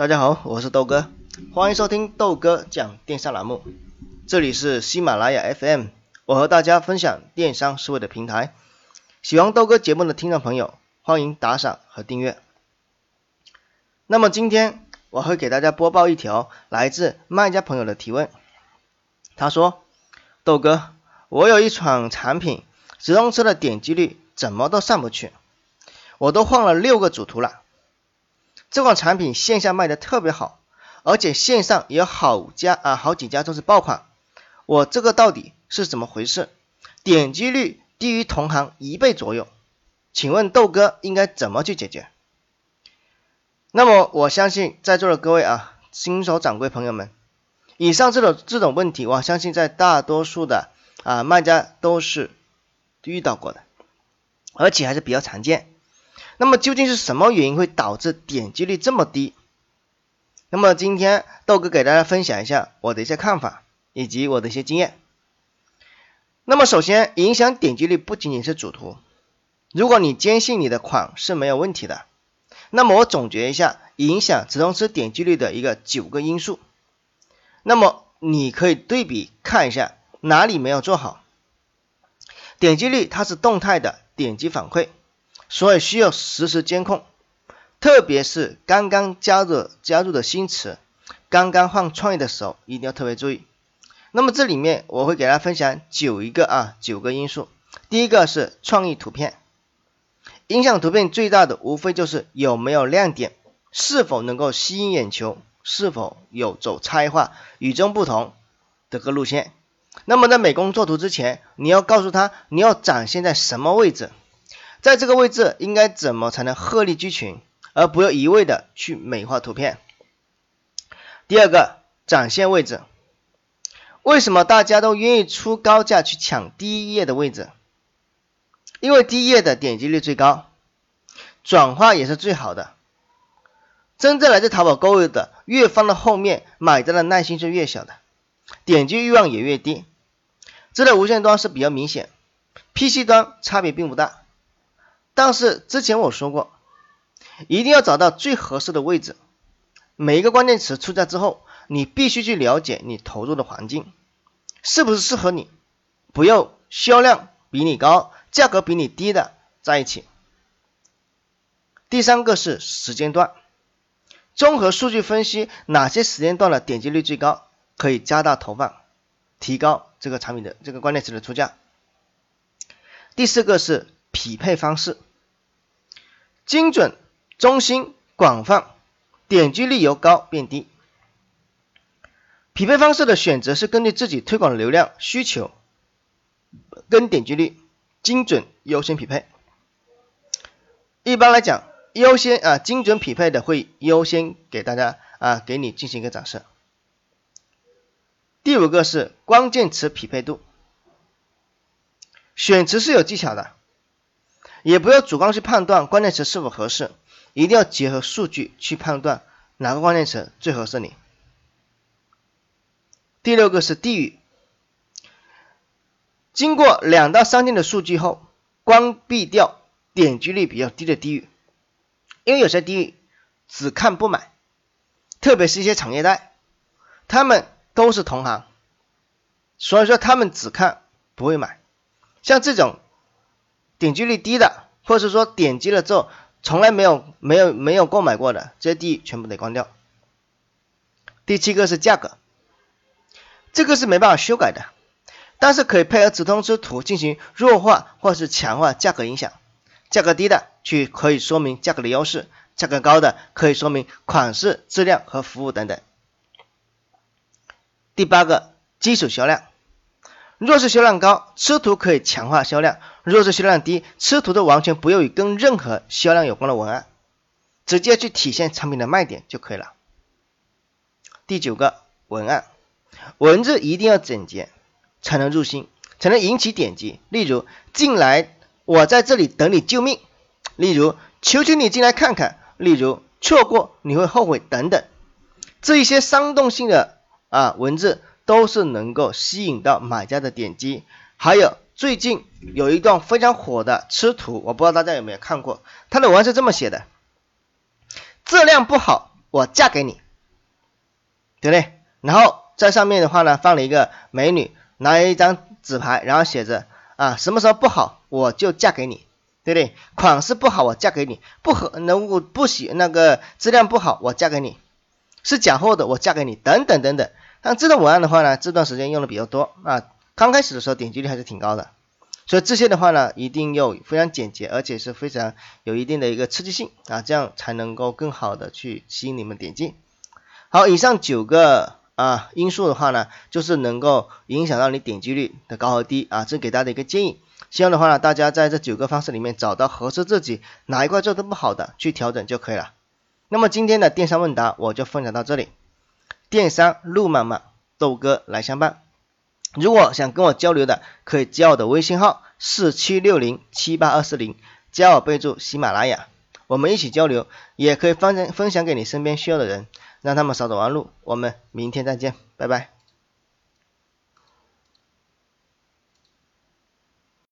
大家好，我是豆哥，欢迎收听豆哥讲电商栏目。这里是喜马拉雅 FM，我和大家分享电商思维的平台。喜欢豆哥节目的听众朋友，欢迎打赏和订阅。那么今天我会给大家播报一条来自卖家朋友的提问。他说：“豆哥，我有一款产品，直通车的点击率怎么都上不去，我都换了六个主图了。”这款产品线下卖的特别好，而且线上也有好家啊好几家都是爆款。我这个到底是怎么回事？点击率低于同行一倍左右，请问豆哥应该怎么去解决？那么我相信在座的各位啊新手掌柜朋友们，以上这种这种问题，我相信在大多数的啊卖家都是遇到过的，而且还是比较常见。那么究竟是什么原因会导致点击率这么低？那么今天豆哥给大家分享一下我的一些看法以及我的一些经验。那么首先，影响点击率不仅仅是主图。如果你坚信你的款是没有问题的，那么我总结一下影响直通车点击率的一个九个因素。那么你可以对比看一下哪里没有做好。点击率它是动态的点击反馈。所以需要实时监控，特别是刚刚加入加入的新词，刚刚换创意的时候，一定要特别注意。那么这里面我会给大家分享九一个啊九个因素。第一个是创意图片，影响图片最大的无非就是有没有亮点，是否能够吸引眼球，是否有走差异化、与众不同的个路线。那么在美工作图之前，你要告诉他你要展现在什么位置。在这个位置应该怎么才能鹤立鸡群，而不要一味的去美化图片？第二个，展现位置，为什么大家都愿意出高价去抢第一页的位置？因为第一页的点击率最高，转化也是最好的。真正来自淘宝购物的，越放到后面，买单的耐心是越小的，点击欲望也越低。这在无线端是比较明显，PC 端差别并不大。但是之前我说过，一定要找到最合适的位置。每一个关键词出价之后，你必须去了解你投入的环境是不是适合你，不要销量比你高、价格比你低的在一起。第三个是时间段，综合数据分析哪些时间段的点击率最高，可以加大投放，提高这个产品的这个关键词的出价。第四个是匹配方式。精准、中心、广泛，点击率由高变低。匹配方式的选择是根据自己推广的流量需求跟点击率，精准优先匹配。一般来讲，优先啊精准匹配的会优先给大家啊给你进行一个展示。第五个是关键词匹配度，选词是有技巧的。也不要主观去判断关键词是否合适，一定要结合数据去判断哪个关键词最合适你。第六个是地域，经过两到三天的数据后，关闭掉点击率比较低的地域，因为有些地域只看不买，特别是一些产业带，他们都是同行，所以说他们只看不会买，像这种。点击率低的，或者说点击了之后从来没有没有没有购买过的这些地全部得关掉。第七个是价格，这个是没办法修改的，但是可以配合直通车图进行弱化或是强化价格影响。价格低的去可以说明价格的优势，价格高的可以说明款式、质量和服务等等。第八个基础销量。若是销量高，吃图可以强化销量；若是销量低，吃图的完全不用与跟任何销量有关的文案，直接去体现产品的卖点就可以了。第九个文案，文字一定要整洁，才能入心，才能引起点击。例如进来，我在这里等你救命；例如求求你进来看看；例如错过你会后悔等等，这一些煽动性的啊文字。都是能够吸引到买家的点击，还有最近有一段非常火的吃图，我不知道大家有没有看过，它的文案是这么写的：质量不好我嫁给你，对不对？然后在上面的话呢，放了一个美女，拿一张纸牌，然后写着啊，什么时候不好我就嫁给你，对不对？款式不好我嫁给你，不合能我不喜那个质量不好我嫁给你，是假货的我嫁给你，等等等等。但这段文案的话呢，这段时间用的比较多啊，刚开始的时候点击率还是挺高的。所以这些的话呢，一定要非常简洁，而且是非常有一定的一个刺激性啊，这样才能够更好的去吸引你们点击。好，以上九个啊因素的话呢，就是能够影响到你点击率的高和低啊，这给大家的一个建议。希望的话呢，大家在这九个方式里面找到合适自己哪一块做的不好的，去调整就可以了。那么今天的电商问答我就分享到这里，电商路漫漫，豆哥来相伴。如果想跟我交流的，可以加我的微信号四七六零七八二四零，加我备注喜马拉雅，我们一起交流，也可以分享分享给你身边需要的人，让他们少走弯路。我们明天再见，拜拜。